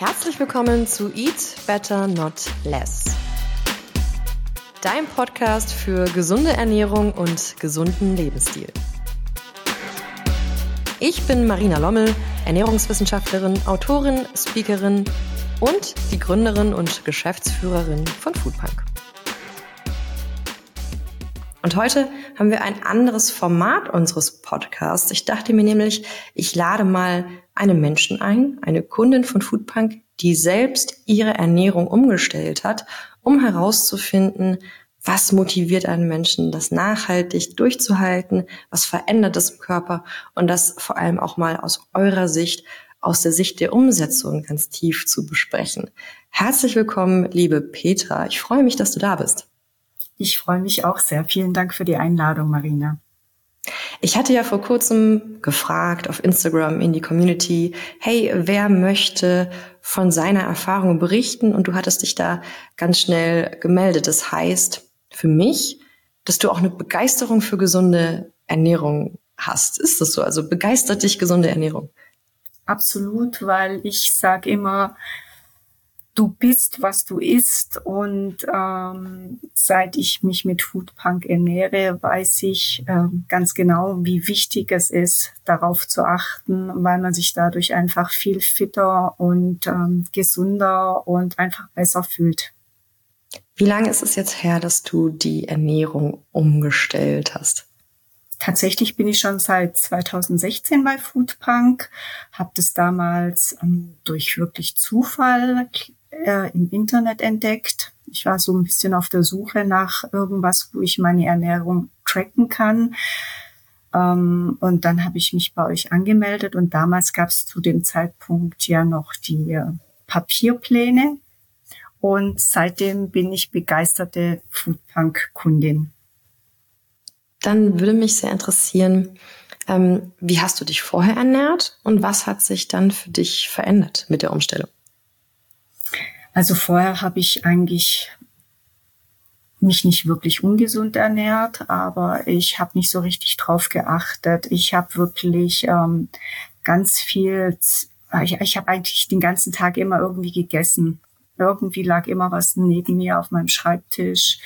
Herzlich willkommen zu Eat Better Not Less. Dein Podcast für gesunde Ernährung und gesunden Lebensstil. Ich bin Marina Lommel, Ernährungswissenschaftlerin, Autorin, Speakerin und die Gründerin und Geschäftsführerin von Foodpunk. Und heute haben wir ein anderes Format unseres Podcasts. Ich dachte mir nämlich, ich lade mal einen Menschen ein, eine Kundin von Foodpunk, die selbst ihre Ernährung umgestellt hat, um herauszufinden, was motiviert einen Menschen, das nachhaltig durchzuhalten, was verändert es im Körper und das vor allem auch mal aus eurer Sicht, aus der Sicht der Umsetzung ganz tief zu besprechen. Herzlich willkommen, liebe Petra. Ich freue mich, dass du da bist. Ich freue mich auch sehr. Vielen Dank für die Einladung, Marina. Ich hatte ja vor kurzem gefragt auf Instagram in die Community, hey, wer möchte von seiner Erfahrung berichten? Und du hattest dich da ganz schnell gemeldet. Das heißt für mich, dass du auch eine Begeisterung für gesunde Ernährung hast. Ist das so? Also begeistert dich gesunde Ernährung? Absolut, weil ich sage immer, du bist, was du isst. Und ähm, seit ich mich mit Foodpunk ernähre, weiß ich ähm, ganz genau, wie wichtig es ist, darauf zu achten, weil man sich dadurch einfach viel fitter und ähm, gesunder und einfach besser fühlt. Wie lange ist es jetzt her, dass du die Ernährung umgestellt hast? Tatsächlich bin ich schon seit 2016 bei Foodpunk, habe das damals ähm, durch wirklich Zufall äh, im Internet entdeckt. Ich war so ein bisschen auf der Suche nach irgendwas, wo ich meine Ernährung tracken kann. Ähm, und dann habe ich mich bei euch angemeldet und damals gab es zu dem Zeitpunkt ja noch die äh, Papierpläne. Und seitdem bin ich begeisterte Foodpunk-Kundin. Dann würde mich sehr interessieren, ähm, wie hast du dich vorher ernährt und was hat sich dann für dich verändert mit der Umstellung? Also vorher habe ich eigentlich mich nicht wirklich ungesund ernährt, aber ich habe nicht so richtig drauf geachtet. Ich habe wirklich ähm, ganz viel, ich, ich habe eigentlich den ganzen Tag immer irgendwie gegessen. Irgendwie lag immer was neben mir auf meinem Schreibtisch,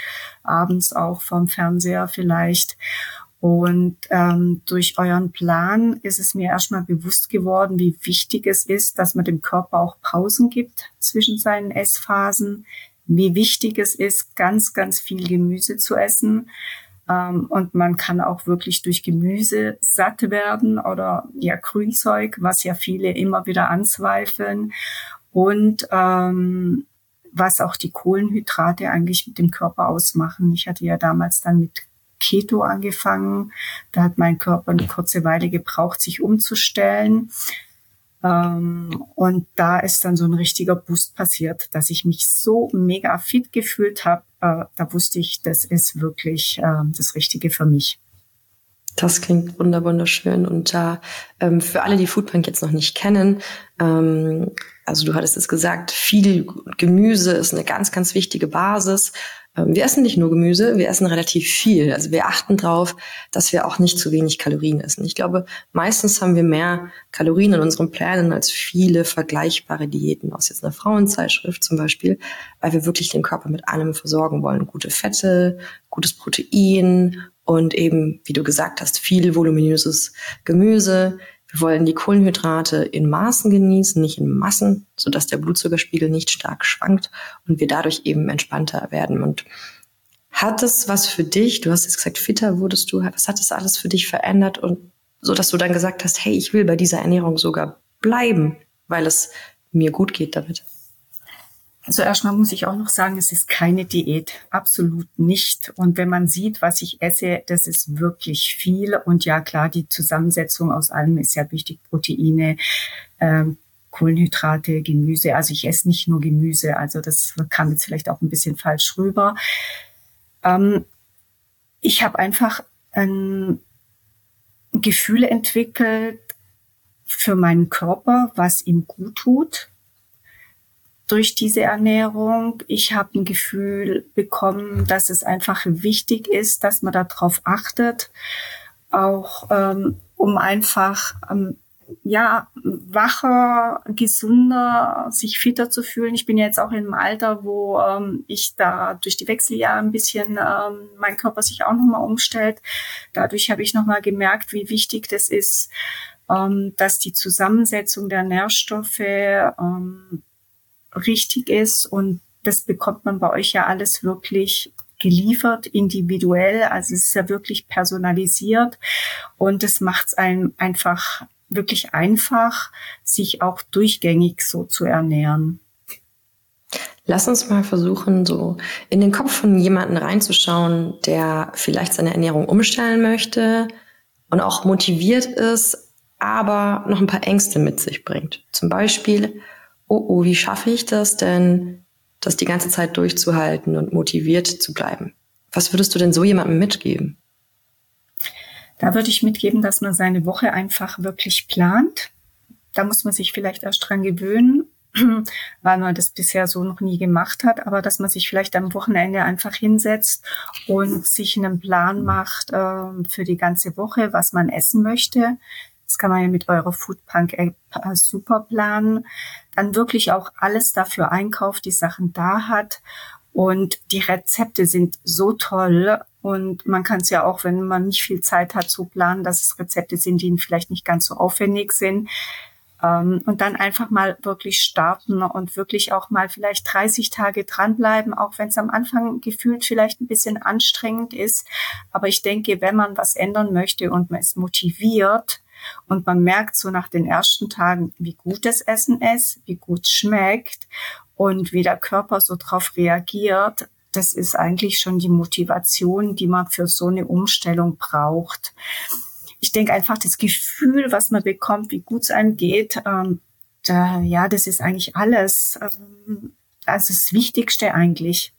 abends auch vom Fernseher vielleicht. Und ähm, durch euren Plan ist es mir erstmal bewusst geworden, wie wichtig es ist, dass man dem Körper auch Pausen gibt zwischen seinen Essphasen, wie wichtig es ist, ganz, ganz viel Gemüse zu essen. Ähm, und man kann auch wirklich durch Gemüse satt werden oder ja Grünzeug, was ja viele immer wieder anzweifeln. Und ähm, was auch die Kohlenhydrate eigentlich mit dem Körper ausmachen. Ich hatte ja damals dann mit Keto angefangen. Da hat mein Körper eine kurze Weile gebraucht, sich umzustellen. Ähm, und da ist dann so ein richtiger Boost passiert, dass ich mich so mega fit gefühlt habe. Äh, da wusste ich, das ist wirklich äh, das Richtige für mich. Das klingt wunderschön. Und da ähm, für alle, die Foodpunk jetzt noch nicht kennen, ähm, also du hattest es gesagt, viel Gemüse ist eine ganz, ganz wichtige Basis. Ähm, wir essen nicht nur Gemüse, wir essen relativ viel. Also wir achten darauf, dass wir auch nicht zu wenig Kalorien essen. Ich glaube, meistens haben wir mehr Kalorien in unseren Plänen als viele vergleichbare Diäten aus jetzt einer Frauenzeitschrift zum Beispiel, weil wir wirklich den Körper mit allem versorgen wollen. Gute Fette, gutes Protein und eben, wie du gesagt hast, viel voluminöses Gemüse, wir wollen die Kohlenhydrate in Maßen genießen, nicht in Massen, sodass der Blutzuckerspiegel nicht stark schwankt und wir dadurch eben entspannter werden. Und hat es was für dich, du hast jetzt gesagt, fitter wurdest du, was hat es alles für dich verändert und so, dass du dann gesagt hast, hey, ich will bei dieser Ernährung sogar bleiben, weil es mir gut geht damit? Also erstmal muss ich auch noch sagen, es ist keine Diät, absolut nicht. Und wenn man sieht, was ich esse, das ist wirklich viel. Und ja, klar, die Zusammensetzung aus allem ist ja wichtig. Proteine, ähm, Kohlenhydrate, Gemüse. Also ich esse nicht nur Gemüse. Also das kam jetzt vielleicht auch ein bisschen falsch rüber. Ähm, ich habe einfach ein Gefühl entwickelt für meinen Körper, was ihm gut tut durch diese Ernährung. Ich habe ein Gefühl bekommen, dass es einfach wichtig ist, dass man darauf achtet, auch ähm, um einfach ähm, ja, wacher, gesunder, sich fitter zu fühlen. Ich bin jetzt auch im Alter, wo ähm, ich da durch die Wechseljahre ein bisschen ähm, mein Körper sich auch nochmal umstellt. Dadurch habe ich nochmal gemerkt, wie wichtig das ist, ähm, dass die Zusammensetzung der Nährstoffe ähm, richtig ist und das bekommt man bei euch ja alles wirklich geliefert, individuell. Also es ist ja wirklich personalisiert und es macht es einem einfach wirklich einfach, sich auch durchgängig so zu ernähren. Lass uns mal versuchen, so in den Kopf von jemanden reinzuschauen, der vielleicht seine Ernährung umstellen möchte und auch motiviert ist, aber noch ein paar Ängste mit sich bringt. Zum Beispiel, oh, oh, wie schaffe ich das denn, das die ganze Zeit durchzuhalten und motiviert zu bleiben? Was würdest du denn so jemandem mitgeben? Da würde ich mitgeben, dass man seine Woche einfach wirklich plant. Da muss man sich vielleicht erst dran gewöhnen, weil man das bisher so noch nie gemacht hat, aber dass man sich vielleicht am Wochenende einfach hinsetzt und sich einen Plan macht äh, für die ganze Woche, was man essen möchte. Das kann man ja mit eurer Foodpunk App äh, super planen. Dann wirklich auch alles dafür einkauft, die Sachen da hat. Und die Rezepte sind so toll. Und man kann es ja auch, wenn man nicht viel Zeit hat, so planen, dass es Rezepte sind, die vielleicht nicht ganz so aufwendig sind. Ähm, und dann einfach mal wirklich starten und wirklich auch mal vielleicht 30 Tage dranbleiben, auch wenn es am Anfang gefühlt vielleicht ein bisschen anstrengend ist. Aber ich denke, wenn man was ändern möchte und man ist motiviert, und man merkt so nach den ersten Tagen, wie gut das Essen ist, wie gut es schmeckt und wie der Körper so drauf reagiert. Das ist eigentlich schon die Motivation, die man für so eine Umstellung braucht. Ich denke einfach, das Gefühl, was man bekommt, wie gut es einem geht, ähm, da, ja, das ist eigentlich alles. Ähm, das ist das Wichtigste eigentlich.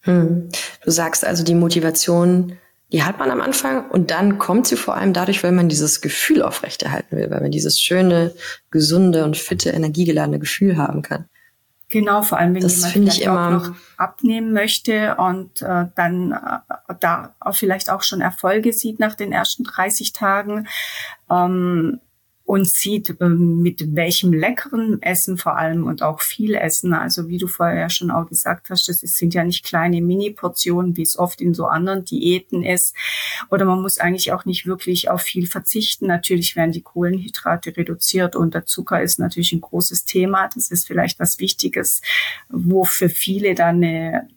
Hm. Du sagst also, die Motivation die hat man am Anfang und dann kommt sie vor allem dadurch, weil man dieses Gefühl aufrechterhalten will, weil man dieses schöne, gesunde und fitte, energiegeladene Gefühl haben kann. Genau, vor allem wenn das jemand vielleicht ich immer auch noch abnehmen möchte und äh, dann äh, da vielleicht auch schon Erfolge sieht nach den ersten 30 Tagen. Ähm, und sieht, ähm, mit welchem leckeren Essen vor allem und auch viel Essen. Also wie du vorher schon auch gesagt hast, das sind ja nicht kleine Mini-Portionen, wie es oft in so anderen Diäten ist. Oder man muss eigentlich auch nicht wirklich auf viel verzichten. Natürlich werden die Kohlenhydrate reduziert und der Zucker ist natürlich ein großes Thema. Das ist vielleicht was Wichtiges, wo für viele dann eine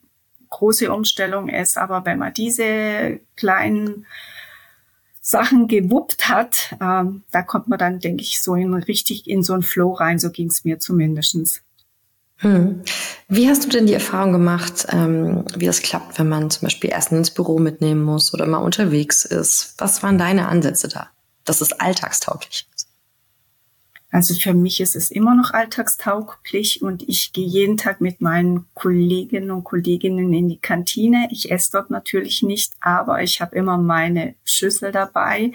große Umstellung ist. Aber wenn man diese kleinen Sachen gewuppt hat, ähm, da kommt man dann, denke ich, so in richtig in so einen Flow rein. So ging es mir zumindestens. Hm. Wie hast du denn die Erfahrung gemacht, ähm, wie das klappt, wenn man zum Beispiel Essen ins Büro mitnehmen muss oder mal unterwegs ist? Was waren deine Ansätze da, dass es alltagstauglich ist? Also für mich ist es immer noch alltagstauglich und ich gehe jeden Tag mit meinen Kolleginnen und Kolleginnen in die Kantine. Ich esse dort natürlich nicht, aber ich habe immer meine Schüssel dabei,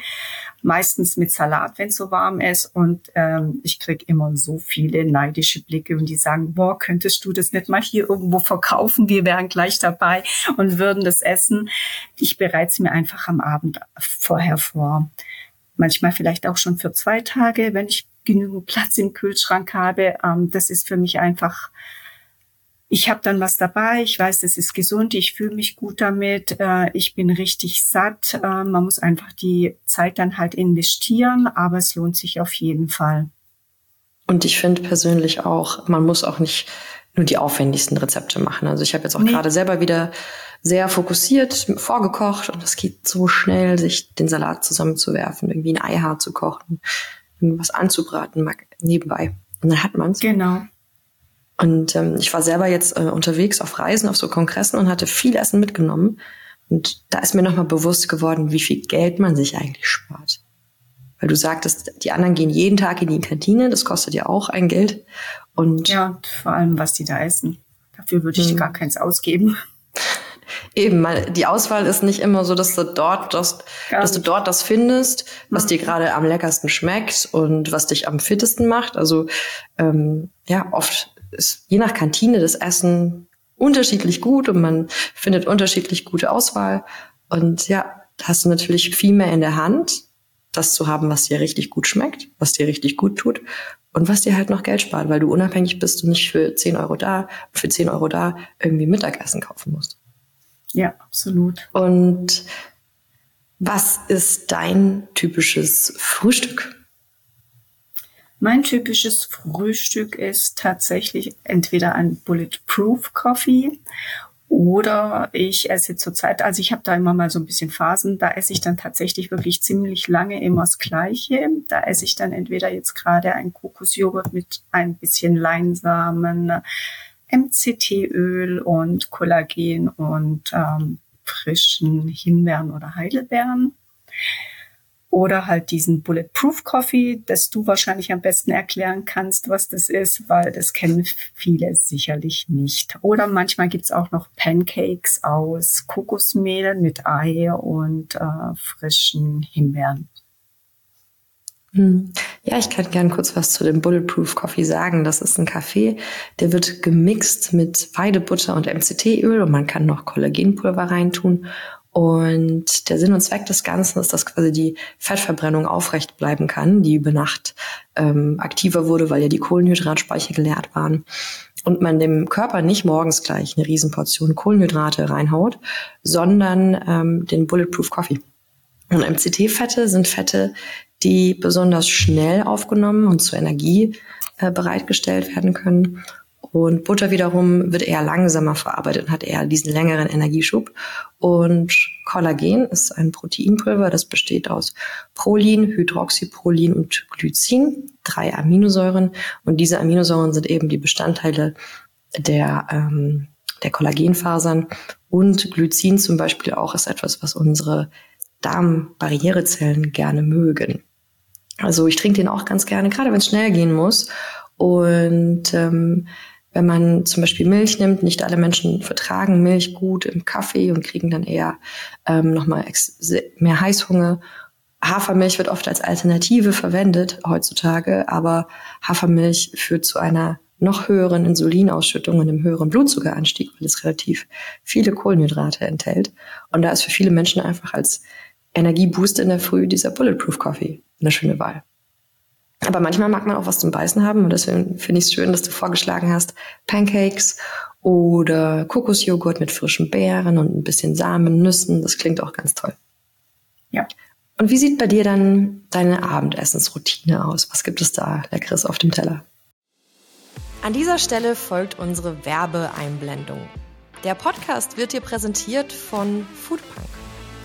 meistens mit Salat, wenn es so warm ist. Und ähm, ich kriege immer so viele neidische Blicke und die sagen, boah, könntest du das nicht mal hier irgendwo verkaufen? Wir wären gleich dabei und würden das essen. Ich bereite es mir einfach am Abend vorher vor manchmal vielleicht auch schon für zwei Tage, wenn ich genügend Platz im Kühlschrank habe. Ähm, das ist für mich einfach, ich habe dann was dabei, ich weiß, es ist gesund, ich fühle mich gut damit, äh, ich bin richtig satt. Äh, man muss einfach die Zeit dann halt investieren, aber es lohnt sich auf jeden Fall. Und ich finde persönlich auch, man muss auch nicht nur die aufwendigsten Rezepte machen. Also ich habe jetzt auch nee. gerade selber wieder sehr fokussiert vorgekocht und es geht so schnell, sich den Salat zusammenzuwerfen, irgendwie ein Eihaar zu kochen, irgendwas anzubraten nebenbei. Und dann hat man's. Genau. Und ähm, ich war selber jetzt äh, unterwegs auf Reisen, auf so Kongressen und hatte viel Essen mitgenommen. Und da ist mir nochmal bewusst geworden, wie viel Geld man sich eigentlich spart. Weil du sagtest, die anderen gehen jeden Tag in die Kantine, das kostet ja auch ein Geld. Und ja, und vor allem, was die da essen. Dafür würde ich hm. gar keins ausgeben. Eben, weil die Auswahl ist nicht immer so, dass du dort das, dass du dort das findest, was mhm. dir gerade am leckersten schmeckt und was dich am fittesten macht. Also ähm, ja, oft ist je nach Kantine das Essen unterschiedlich gut und man findet unterschiedlich gute Auswahl. Und ja, hast du natürlich viel mehr in der Hand. das zu haben, was dir richtig gut schmeckt, was dir richtig gut tut und was dir halt noch Geld spart, weil du unabhängig bist und nicht für 10 Euro da, für 10 Euro da irgendwie Mittagessen kaufen musst. Ja, absolut. Und was ist dein typisches Frühstück? Mein typisches Frühstück ist tatsächlich entweder ein Bulletproof Coffee oder ich esse zurzeit, also ich habe da immer mal so ein bisschen Phasen, da esse ich dann tatsächlich wirklich ziemlich lange immer das Gleiche. Da esse ich dann entweder jetzt gerade ein Kokosjoghurt mit ein bisschen Leinsamen, MCT-Öl und Kollagen und ähm, frischen Himbeeren oder Heidelbeeren oder halt diesen Bulletproof Coffee, das du wahrscheinlich am besten erklären kannst, was das ist, weil das kennen viele sicherlich nicht. Oder manchmal gibt's auch noch Pancakes aus Kokosmehl mit Ei und äh, frischen Himbeeren. Hm. Ja, ich kann gern kurz was zu dem Bulletproof Coffee sagen. Das ist ein Kaffee, der wird gemixt mit Weidebutter und MCT-Öl und man kann noch Kollagenpulver reintun und der Sinn und Zweck des Ganzen ist, dass quasi die Fettverbrennung aufrecht bleiben kann, die über Nacht ähm, aktiver wurde, weil ja die Kohlenhydratspeicher geleert waren. Und man dem Körper nicht morgens gleich eine Riesenportion Kohlenhydrate reinhaut, sondern ähm, den Bulletproof Coffee. Und MCT-Fette sind Fette, die besonders schnell aufgenommen und zur Energie äh, bereitgestellt werden können und Butter wiederum wird eher langsamer verarbeitet und hat eher diesen längeren Energieschub. Und Kollagen ist ein Proteinpulver, das besteht aus Prolin, Hydroxyprolin und Glycin, drei Aminosäuren. Und diese Aminosäuren sind eben die Bestandteile der, ähm, der Kollagenfasern. Und Glycin zum Beispiel auch ist etwas, was unsere Darmbarrierezellen gerne mögen. Also ich trinke den auch ganz gerne, gerade wenn es schnell gehen muss. Und ähm, wenn man zum Beispiel Milch nimmt, nicht alle Menschen vertragen Milch gut im Kaffee und kriegen dann eher ähm, nochmal mehr Heißhunger. Hafermilch wird oft als Alternative verwendet heutzutage, aber Hafermilch führt zu einer noch höheren Insulinausschüttung und einem höheren Blutzuckeranstieg, weil es relativ viele Kohlenhydrate enthält. Und da ist für viele Menschen einfach als Energieboost in der Früh dieser Bulletproof Coffee eine schöne Wahl. Aber manchmal mag man auch was zum Beißen haben und deswegen finde ich es schön, dass du vorgeschlagen hast, Pancakes oder Kokosjoghurt mit frischen Beeren und ein bisschen Samen, Nüssen. Das klingt auch ganz toll. Ja. Und wie sieht bei dir dann deine Abendessensroutine aus? Was gibt es da Leckeres auf dem Teller? An dieser Stelle folgt unsere Werbeeinblendung. Der Podcast wird dir präsentiert von Foodpunk.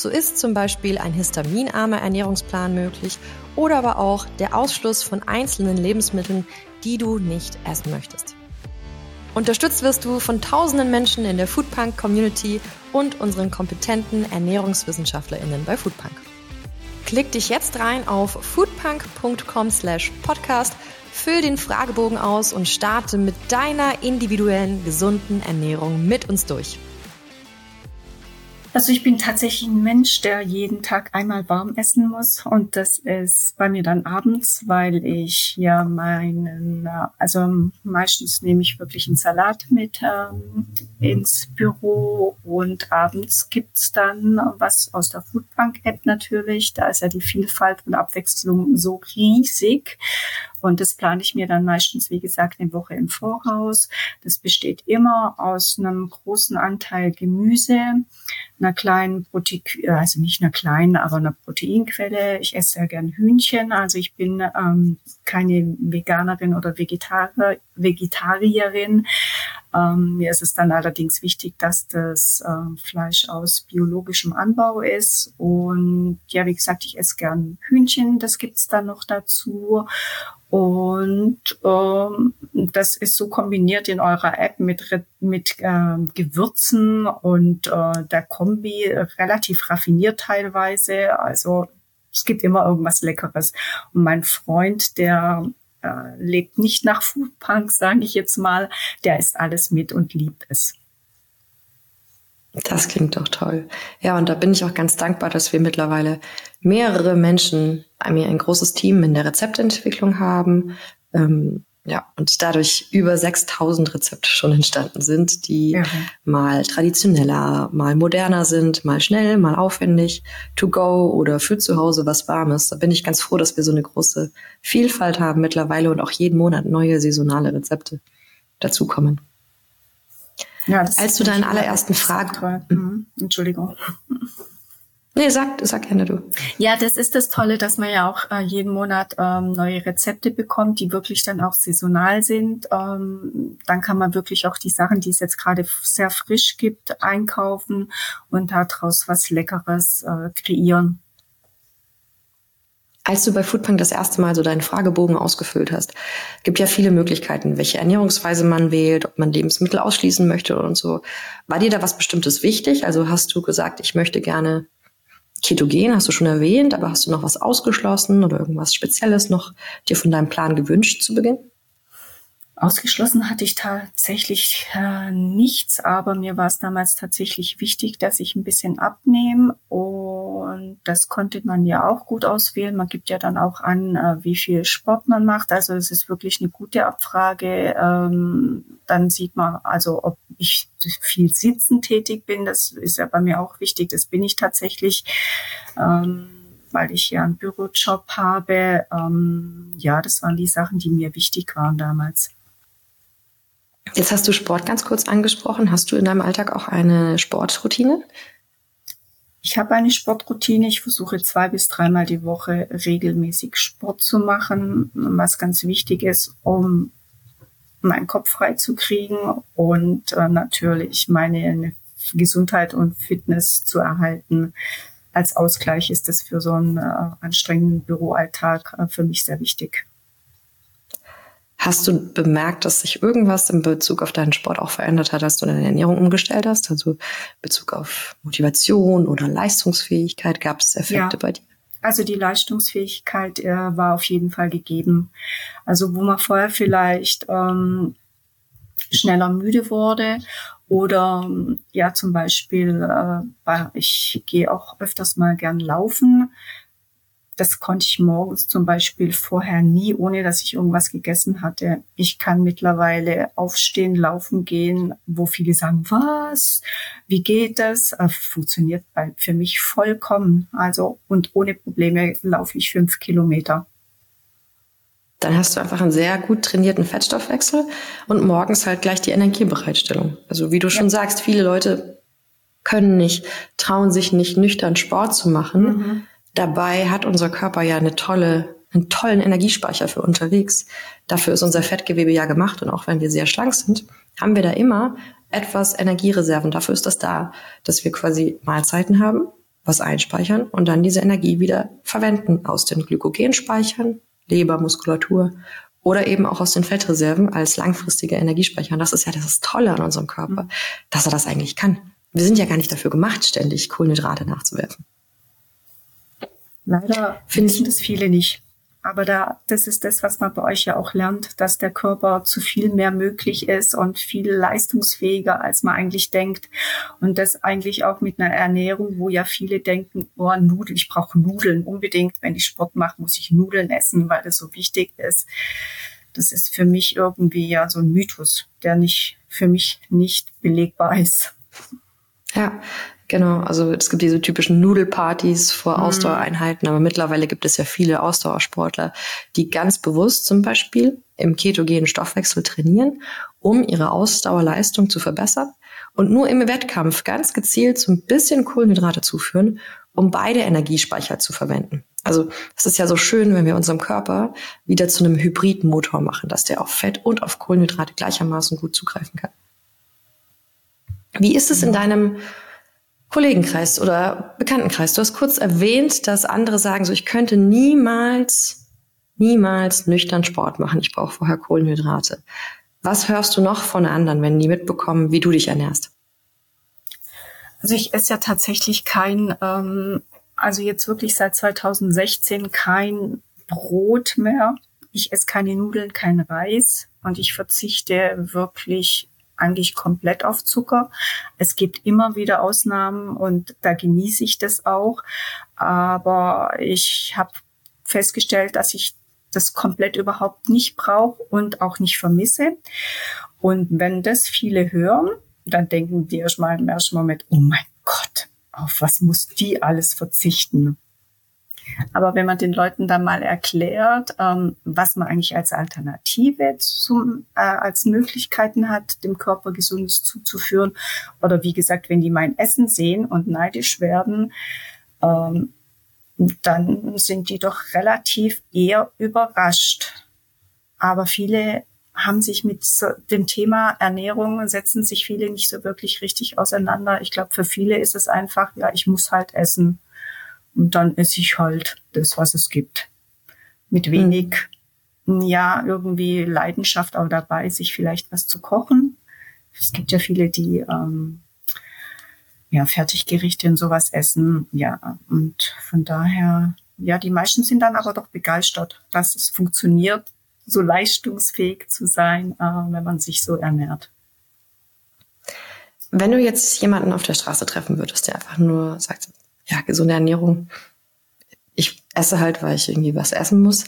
So ist zum Beispiel ein histaminarmer Ernährungsplan möglich oder aber auch der Ausschluss von einzelnen Lebensmitteln, die du nicht essen möchtest. Unterstützt wirst du von tausenden Menschen in der Foodpunk Community und unseren kompetenten Ernährungswissenschaftlerinnen bei Foodpunk. Klick dich jetzt rein auf foodpunk.com/podcast, füll den Fragebogen aus und starte mit deiner individuellen gesunden Ernährung mit uns durch. Also ich bin tatsächlich ein Mensch, der jeden Tag einmal warm essen muss. Und das ist bei mir dann abends, weil ich ja meinen, also meistens nehme ich wirklich einen Salat mit ähm, ins Büro. Und abends gibt's dann was aus der Foodbank-App natürlich. Da ist ja die Vielfalt und Abwechslung so riesig und das plane ich mir dann meistens, wie gesagt, eine Woche im Voraus. Das besteht immer aus einem großen Anteil Gemüse, einer kleinen Protein, also nicht einer kleinen, aber einer Proteinquelle. Ich esse sehr gern Hühnchen. Also ich bin ähm, keine Veganerin oder Vegetarier, Vegetarierin. Ähm, mir ist es dann allerdings wichtig, dass das äh, Fleisch aus biologischem Anbau ist. Und ja, wie gesagt, ich esse gern Hühnchen, das gibt's dann noch dazu. Und ähm, das ist so kombiniert in eurer App mit, mit äh, Gewürzen und äh, der Kombi relativ raffiniert teilweise. Also es gibt immer irgendwas Leckeres. Und mein Freund, der äh, lebt nicht nach Foodpunk, sage ich jetzt mal, der isst alles mit und liebt es. Das klingt doch toll. Ja, und da bin ich auch ganz dankbar, dass wir mittlerweile mehrere Menschen, mir ein großes Team in der Rezeptentwicklung haben. Ähm, ja, und dadurch über 6000 Rezepte schon entstanden sind, die ja. mal traditioneller, mal moderner sind, mal schnell, mal aufwendig, to go oder für zu Hause was Warmes. Da bin ich ganz froh, dass wir so eine große Vielfalt haben mittlerweile und auch jeden Monat neue saisonale Rezepte dazukommen. Ja, Als du deinen allerersten Fragen. Mhm. Entschuldigung. Nee, sag, sag gerne du. Ja, das ist das Tolle, dass man ja auch äh, jeden Monat ähm, neue Rezepte bekommt, die wirklich dann auch saisonal sind. Ähm, dann kann man wirklich auch die Sachen, die es jetzt gerade sehr frisch gibt, einkaufen und daraus was Leckeres äh, kreieren. Als du bei Foodpunk das erste Mal so deinen Fragebogen ausgefüllt hast, gibt ja viele Möglichkeiten, welche Ernährungsweise man wählt, ob man Lebensmittel ausschließen möchte und so. War dir da was Bestimmtes wichtig? Also hast du gesagt, ich möchte gerne Ketogen, hast du schon erwähnt, aber hast du noch was ausgeschlossen oder irgendwas Spezielles noch dir von deinem Plan gewünscht zu Beginn? Ausgeschlossen hatte ich tatsächlich äh, nichts, aber mir war es damals tatsächlich wichtig, dass ich ein bisschen abnehme und das konnte man ja auch gut auswählen. Man gibt ja dann auch an, äh, wie viel Sport man macht. Also es ist wirklich eine gute Abfrage. Ähm, dann sieht man also, ob ich viel sitzen tätig bin. Das ist ja bei mir auch wichtig. Das bin ich tatsächlich. Ähm, weil ich ja einen Bürojob habe. Ähm, ja, das waren die Sachen, die mir wichtig waren damals. Jetzt hast du Sport ganz kurz angesprochen. Hast du in deinem Alltag auch eine Sportroutine? Ich habe eine Sportroutine. Ich versuche zwei bis dreimal die Woche regelmäßig Sport zu machen, was ganz wichtig ist, um meinen Kopf frei zu kriegen und äh, natürlich meine Gesundheit und Fitness zu erhalten. Als Ausgleich ist das für so einen äh, anstrengenden Büroalltag äh, für mich sehr wichtig. Hast du bemerkt, dass sich irgendwas in Bezug auf deinen Sport auch verändert hat, als du deine Ernährung umgestellt hast? Also in Bezug auf Motivation oder Leistungsfähigkeit, gab es Effekte ja. bei dir? Also die Leistungsfähigkeit äh, war auf jeden Fall gegeben. Also wo man vorher vielleicht ähm, schneller müde wurde oder ja zum Beispiel, äh, ich gehe auch öfters mal gern laufen das konnte ich morgens zum Beispiel vorher nie, ohne dass ich irgendwas gegessen hatte. Ich kann mittlerweile aufstehen, laufen gehen, wo viele sagen, was? Wie geht das? Äh, funktioniert für mich vollkommen. Also, und ohne Probleme laufe ich fünf Kilometer. Dann hast du einfach einen sehr gut trainierten Fettstoffwechsel und morgens halt gleich die Energiebereitstellung. Also wie du schon ja. sagst, viele Leute können nicht, trauen sich nicht nüchtern Sport zu machen, mhm. Dabei hat unser Körper ja eine tolle, einen tollen Energiespeicher für unterwegs. Dafür ist unser Fettgewebe ja gemacht und auch wenn wir sehr schlank sind, haben wir da immer etwas Energiereserven. Dafür ist das da, dass wir quasi Mahlzeiten haben, was einspeichern und dann diese Energie wieder verwenden aus den Glykogenspeichern, Leber, Muskulatur oder eben auch aus den Fettreserven als langfristige Energiespeicher. Und das ist ja das Tolle an unserem Körper, dass er das eigentlich kann. Wir sind ja gar nicht dafür gemacht, ständig Kohlenhydrate nachzuwerfen. Leider finden das viele nicht. Aber da, das ist das, was man bei euch ja auch lernt, dass der Körper zu viel mehr möglich ist und viel leistungsfähiger, als man eigentlich denkt. Und das eigentlich auch mit einer Ernährung, wo ja viele denken, oh, Nudeln, ich brauche Nudeln unbedingt. Wenn ich Sport mache, muss ich Nudeln essen, weil das so wichtig ist. Das ist für mich irgendwie ja so ein Mythos, der nicht, für mich nicht belegbar ist. Ja, Genau, also es gibt diese typischen Nudelpartys vor mhm. Ausdauereinheiten, aber mittlerweile gibt es ja viele Ausdauersportler, die ganz bewusst zum Beispiel im ketogenen Stoffwechsel trainieren, um ihre Ausdauerleistung zu verbessern und nur im Wettkampf ganz gezielt so ein bisschen Kohlenhydrate zuführen, um beide Energiespeicher zu verwenden. Also es ist ja so schön, wenn wir unserem Körper wieder zu einem Hybridmotor machen, dass der auf Fett und auf Kohlenhydrate gleichermaßen gut zugreifen kann. Wie ist es in deinem Kollegenkreis oder Bekanntenkreis? Du hast kurz erwähnt, dass andere sagen, so ich könnte niemals, niemals nüchtern Sport machen. Ich brauche vorher Kohlenhydrate. Was hörst du noch von anderen, wenn die mitbekommen, wie du dich ernährst? Also ich esse ja tatsächlich kein, ähm, also jetzt wirklich seit 2016 kein Brot mehr. Ich esse keine Nudeln, kein Reis und ich verzichte wirklich eigentlich komplett auf Zucker. Es gibt immer wieder Ausnahmen und da genieße ich das auch. Aber ich habe festgestellt, dass ich das komplett überhaupt nicht brauche und auch nicht vermisse. Und wenn das viele hören, dann denken die erstmal im ersten Moment, oh mein Gott, auf was muss die alles verzichten? Aber wenn man den Leuten dann mal erklärt, ähm, was man eigentlich als Alternative zum, äh, als Möglichkeiten hat, dem Körper Gesundes zuzuführen, oder wie gesagt, wenn die mein Essen sehen und neidisch werden, ähm, dann sind die doch relativ eher überrascht. Aber viele haben sich mit dem Thema Ernährung, setzen sich viele nicht so wirklich richtig auseinander. Ich glaube, für viele ist es einfach, ja, ich muss halt essen. Und dann esse ich halt das, was es gibt. Mit hm. wenig, mhm. ja, irgendwie Leidenschaft auch dabei, sich vielleicht was zu kochen. Es gibt ja viele, die ähm, ja, Fertiggerichte und sowas essen. Ja, und von daher, ja, die meisten sind dann aber doch begeistert, dass es funktioniert, so leistungsfähig zu sein, äh, wenn man sich so ernährt. Wenn du jetzt jemanden auf der Straße treffen würdest, der einfach nur sagt, ja, gesunde Ernährung, ich esse halt, weil ich irgendwie was essen muss,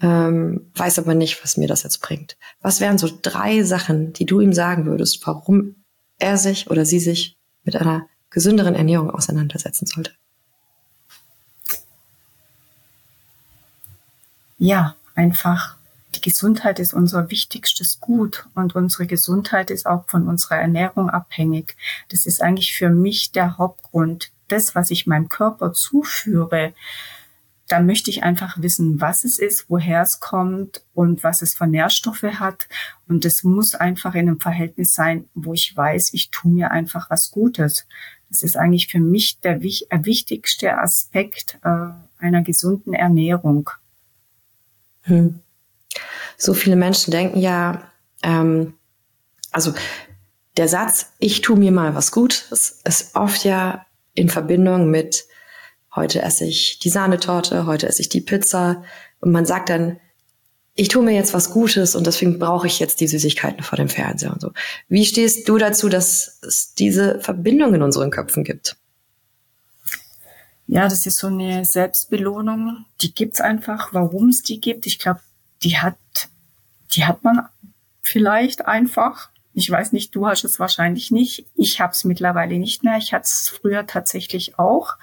ähm, weiß aber nicht, was mir das jetzt bringt. Was wären so drei Sachen, die du ihm sagen würdest, warum er sich oder sie sich mit einer gesünderen Ernährung auseinandersetzen sollte? Ja, einfach die Gesundheit ist unser wichtigstes Gut und unsere Gesundheit ist auch von unserer Ernährung abhängig. Das ist eigentlich für mich der Hauptgrund. Das, was ich meinem Körper zuführe, da möchte ich einfach wissen, was es ist, woher es kommt und was es für Nährstoffe hat. Und es muss einfach in einem Verhältnis sein, wo ich weiß, ich tue mir einfach was Gutes. Das ist eigentlich für mich der wichtigste Aspekt äh, einer gesunden Ernährung. Hm. So viele Menschen denken ja, ähm, also der Satz, ich tue mir mal was Gutes, ist oft ja in Verbindung mit, heute esse ich die Sahnetorte, heute esse ich die Pizza. Und man sagt dann, ich tue mir jetzt was Gutes und deswegen brauche ich jetzt die Süßigkeiten vor dem Fernseher und so. Wie stehst du dazu, dass es diese Verbindung in unseren Köpfen gibt? Ja, das ist so eine Selbstbelohnung. Die gibt's einfach. Warum es die gibt, ich glaube, die hat, die hat man vielleicht einfach. Ich weiß nicht, du hast es wahrscheinlich nicht. Ich habe es mittlerweile nicht mehr. Ich hatte es früher tatsächlich auch.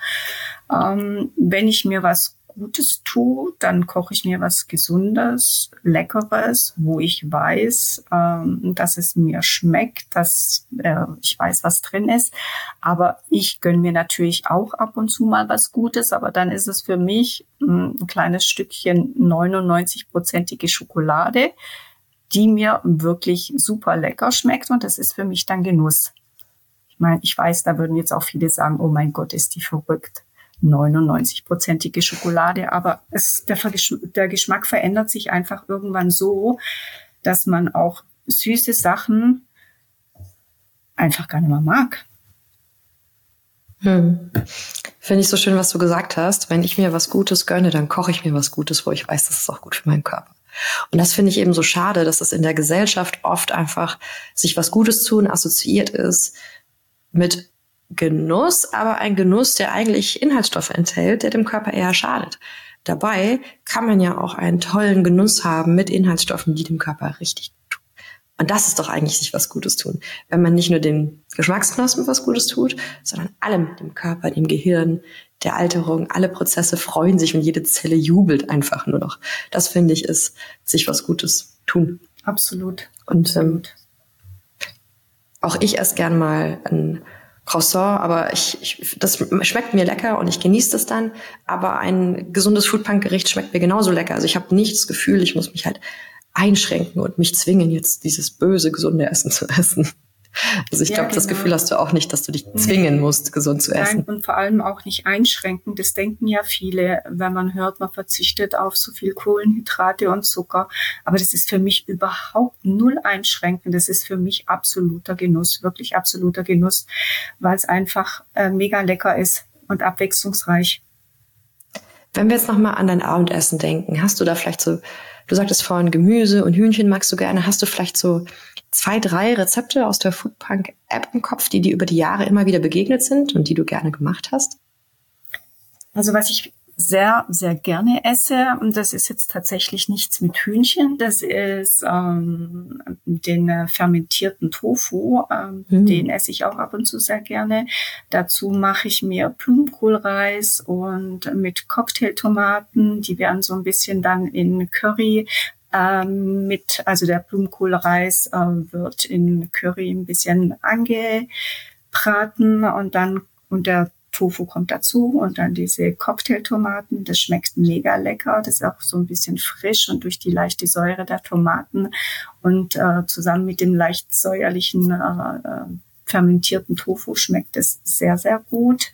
Ähm, wenn ich mir was Gutes tue, dann koche ich mir was Gesundes, Leckeres, wo ich weiß, ähm, dass es mir schmeckt, dass äh, ich weiß, was drin ist. Aber ich gönne mir natürlich auch ab und zu mal was Gutes, aber dann ist es für mich hm, ein kleines Stückchen 99-prozentige Schokolade, die mir wirklich super lecker schmeckt und das ist für mich dann Genuss. Ich meine, ich weiß, da würden jetzt auch viele sagen, oh mein Gott, ist die verrückt. 99-prozentige Schokolade, aber es, der, der Geschmack verändert sich einfach irgendwann so, dass man auch süße Sachen einfach gar nicht mehr mag. Hm. Finde ich so schön, was du gesagt hast. Wenn ich mir was Gutes gönne, dann koche ich mir was Gutes, wo ich weiß, das ist auch gut für meinen Körper. Und das finde ich eben so schade, dass es in der Gesellschaft oft einfach sich was Gutes tun assoziiert ist mit Genuss, aber ein Genuss, der eigentlich Inhaltsstoffe enthält, der dem Körper eher schadet. Dabei kann man ja auch einen tollen Genuss haben mit Inhaltsstoffen, die dem Körper richtig. Und das ist doch eigentlich sich was Gutes tun. Wenn man nicht nur den Geschmacksknospen was Gutes tut, sondern allem, dem Körper, dem Gehirn, der Alterung, alle Prozesse freuen sich und jede Zelle jubelt einfach nur noch. Das finde ich ist sich was Gutes tun. Absolut. Und ähm, auch ich esse gern mal ein Croissant, aber ich, ich, das schmeckt mir lecker und ich genieße das dann. Aber ein gesundes Foodpunk-Gericht schmeckt mir genauso lecker. Also ich habe nicht das Gefühl, ich muss mich halt einschränken und mich zwingen, jetzt dieses böse, gesunde Essen zu essen. Also ich ja, glaube, genau. das Gefühl hast du auch nicht, dass du dich zwingen musst, gesund zu essen. Nein, und vor allem auch nicht einschränken. Das denken ja viele, wenn man hört, man verzichtet auf so viel Kohlenhydrate und Zucker. Aber das ist für mich überhaupt null einschränkend. Das ist für mich absoluter Genuss, wirklich absoluter Genuss, weil es einfach äh, mega lecker ist und abwechslungsreich. Wenn wir jetzt nochmal an dein Abendessen denken, hast du da vielleicht so, du sagtest vorhin Gemüse und Hühnchen magst du gerne, hast du vielleicht so zwei, drei Rezepte aus der Foodpunk App im Kopf, die dir über die Jahre immer wieder begegnet sind und die du gerne gemacht hast? Also was ich sehr, sehr gerne esse. Und das ist jetzt tatsächlich nichts mit Hühnchen. Das ist ähm, den äh, fermentierten Tofu. Ähm, mhm. Den esse ich auch ab und zu sehr gerne. Dazu mache ich mir Blumenkohlreis und mit Cocktailtomaten. Die werden so ein bisschen dann in Curry ähm, mit, also der Blumenkohlreis äh, wird in Curry ein bisschen angebraten und dann und der Tofu kommt dazu und dann diese Cocktailtomaten. Das schmeckt mega lecker. Das ist auch so ein bisschen frisch und durch die leichte Säure der Tomaten und äh, zusammen mit dem leicht säuerlichen äh, äh fermentierten Tofu schmeckt es sehr, sehr gut.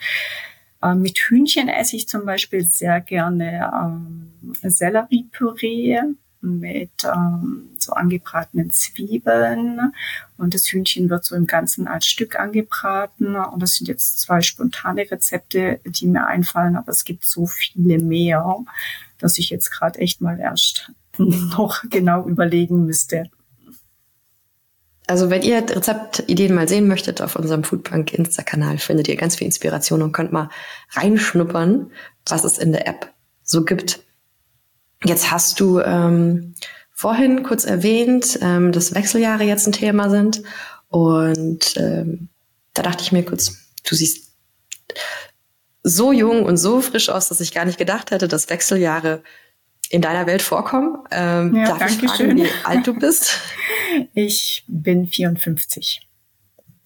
Äh, mit Hühnchen esse ich zum Beispiel sehr gerne ähm, Selleriepüree mit ähm, so angebratenen Zwiebeln und das Hühnchen wird so im Ganzen als Stück angebraten und das sind jetzt zwei spontane Rezepte, die mir einfallen, aber es gibt so viele mehr, dass ich jetzt gerade echt mal erst noch genau überlegen müsste. Also wenn ihr Rezeptideen mal sehen möchtet auf unserem Foodpunk Insta-Kanal, findet ihr ganz viel Inspiration und könnt mal reinschnuppern, was es in der App so gibt. Jetzt hast du ähm, vorhin kurz erwähnt, ähm, dass Wechseljahre jetzt ein Thema sind. Und ähm, da dachte ich mir kurz, du siehst so jung und so frisch aus, dass ich gar nicht gedacht hätte, dass Wechseljahre in deiner Welt vorkommen. Ähm, ja, darf ich fragen, schön. wie alt du bist? Ich bin 54.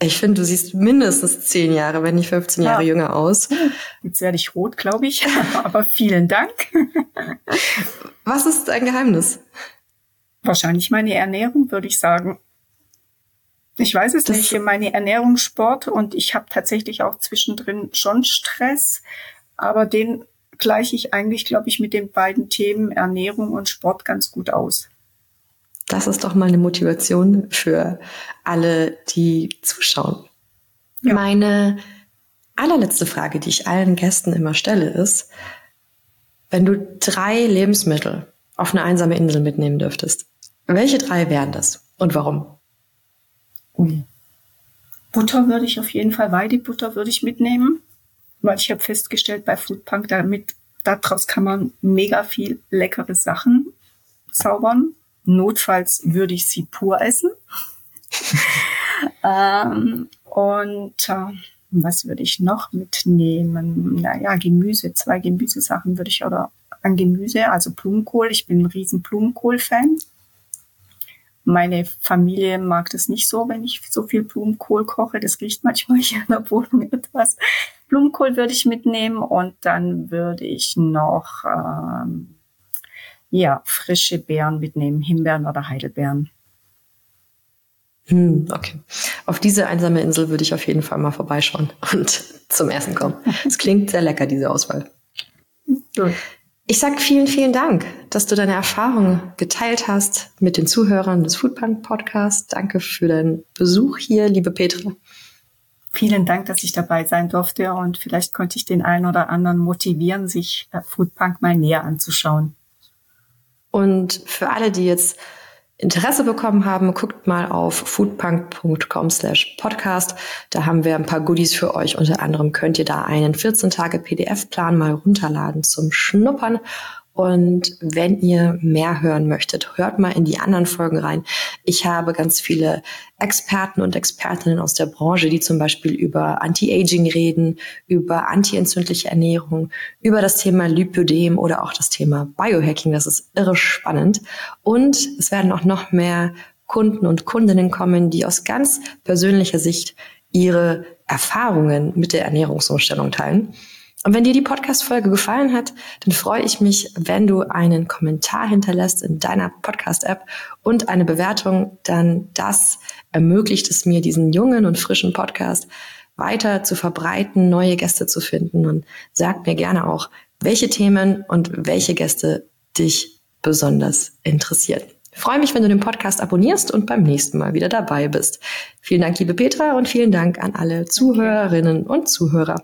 Ich finde, du siehst mindestens zehn Jahre, wenn nicht 15 Jahre ja. jünger aus. Jetzt werde ich rot, glaube ich. Aber vielen Dank. Was ist dein Geheimnis? Wahrscheinlich meine Ernährung, würde ich sagen. Ich weiß es das nicht. Meine Ernährung, Sport und ich habe tatsächlich auch zwischendrin schon Stress, aber den gleiche ich eigentlich, glaube ich, mit den beiden Themen Ernährung und Sport ganz gut aus. Das ist doch mal eine Motivation für alle, die zuschauen. Ja. Meine allerletzte Frage, die ich allen Gästen immer stelle, ist, wenn du drei Lebensmittel auf eine einsame Insel mitnehmen dürftest, welche drei wären das und warum? Butter würde ich auf jeden Fall, Weidebutter würde ich mitnehmen, weil ich habe festgestellt bei Foodpunk, damit daraus kann man mega viel leckere Sachen zaubern. Notfalls würde ich sie pur essen. ähm, und äh, was würde ich noch mitnehmen? Naja, Gemüse, zwei Gemüsesachen würde ich oder an Gemüse, also Blumenkohl. Ich bin ein riesen Blumenkohl-Fan. Meine Familie mag das nicht so, wenn ich so viel Blumenkohl koche. Das riecht manchmal hier in der Wohnung etwas. Blumenkohl würde ich mitnehmen und dann würde ich noch ähm, ja, frische Beeren mitnehmen, Himbeeren oder Heidelbeeren. Hm, okay. Auf diese einsame Insel würde ich auf jeden Fall mal vorbeischauen und zum Essen kommen. Es klingt sehr lecker, diese Auswahl. Ich sage vielen, vielen Dank, dass du deine Erfahrungen geteilt hast mit den Zuhörern des Foodpunk Podcasts. Danke für deinen Besuch hier, liebe Petra. Vielen Dank, dass ich dabei sein durfte und vielleicht konnte ich den einen oder anderen motivieren, sich äh, Foodpunk mal näher anzuschauen. Und für alle, die jetzt Interesse bekommen haben, guckt mal auf foodpunk.com slash podcast. Da haben wir ein paar Goodies für euch. Unter anderem könnt ihr da einen 14-Tage-PDF-Plan mal runterladen zum Schnuppern und wenn ihr mehr hören möchtet, hört mal in die anderen Folgen rein. Ich habe ganz viele Experten und Expertinnen aus der Branche, die zum Beispiel über Anti-Aging reden, über anti-entzündliche Ernährung, über das Thema Lipödem oder auch das Thema Biohacking. Das ist irre spannend. Und es werden auch noch mehr Kunden und Kundinnen kommen, die aus ganz persönlicher Sicht ihre Erfahrungen mit der Ernährungsumstellung teilen. Und wenn dir die Podcast-Folge gefallen hat, dann freue ich mich, wenn du einen Kommentar hinterlässt in deiner Podcast-App und eine Bewertung, dann das ermöglicht es mir, diesen jungen und frischen Podcast weiter zu verbreiten, neue Gäste zu finden und sag mir gerne auch, welche Themen und welche Gäste dich besonders interessieren. Ich freue mich, wenn du den Podcast abonnierst und beim nächsten Mal wieder dabei bist. Vielen Dank, liebe Petra, und vielen Dank an alle Zuhörerinnen und Zuhörer.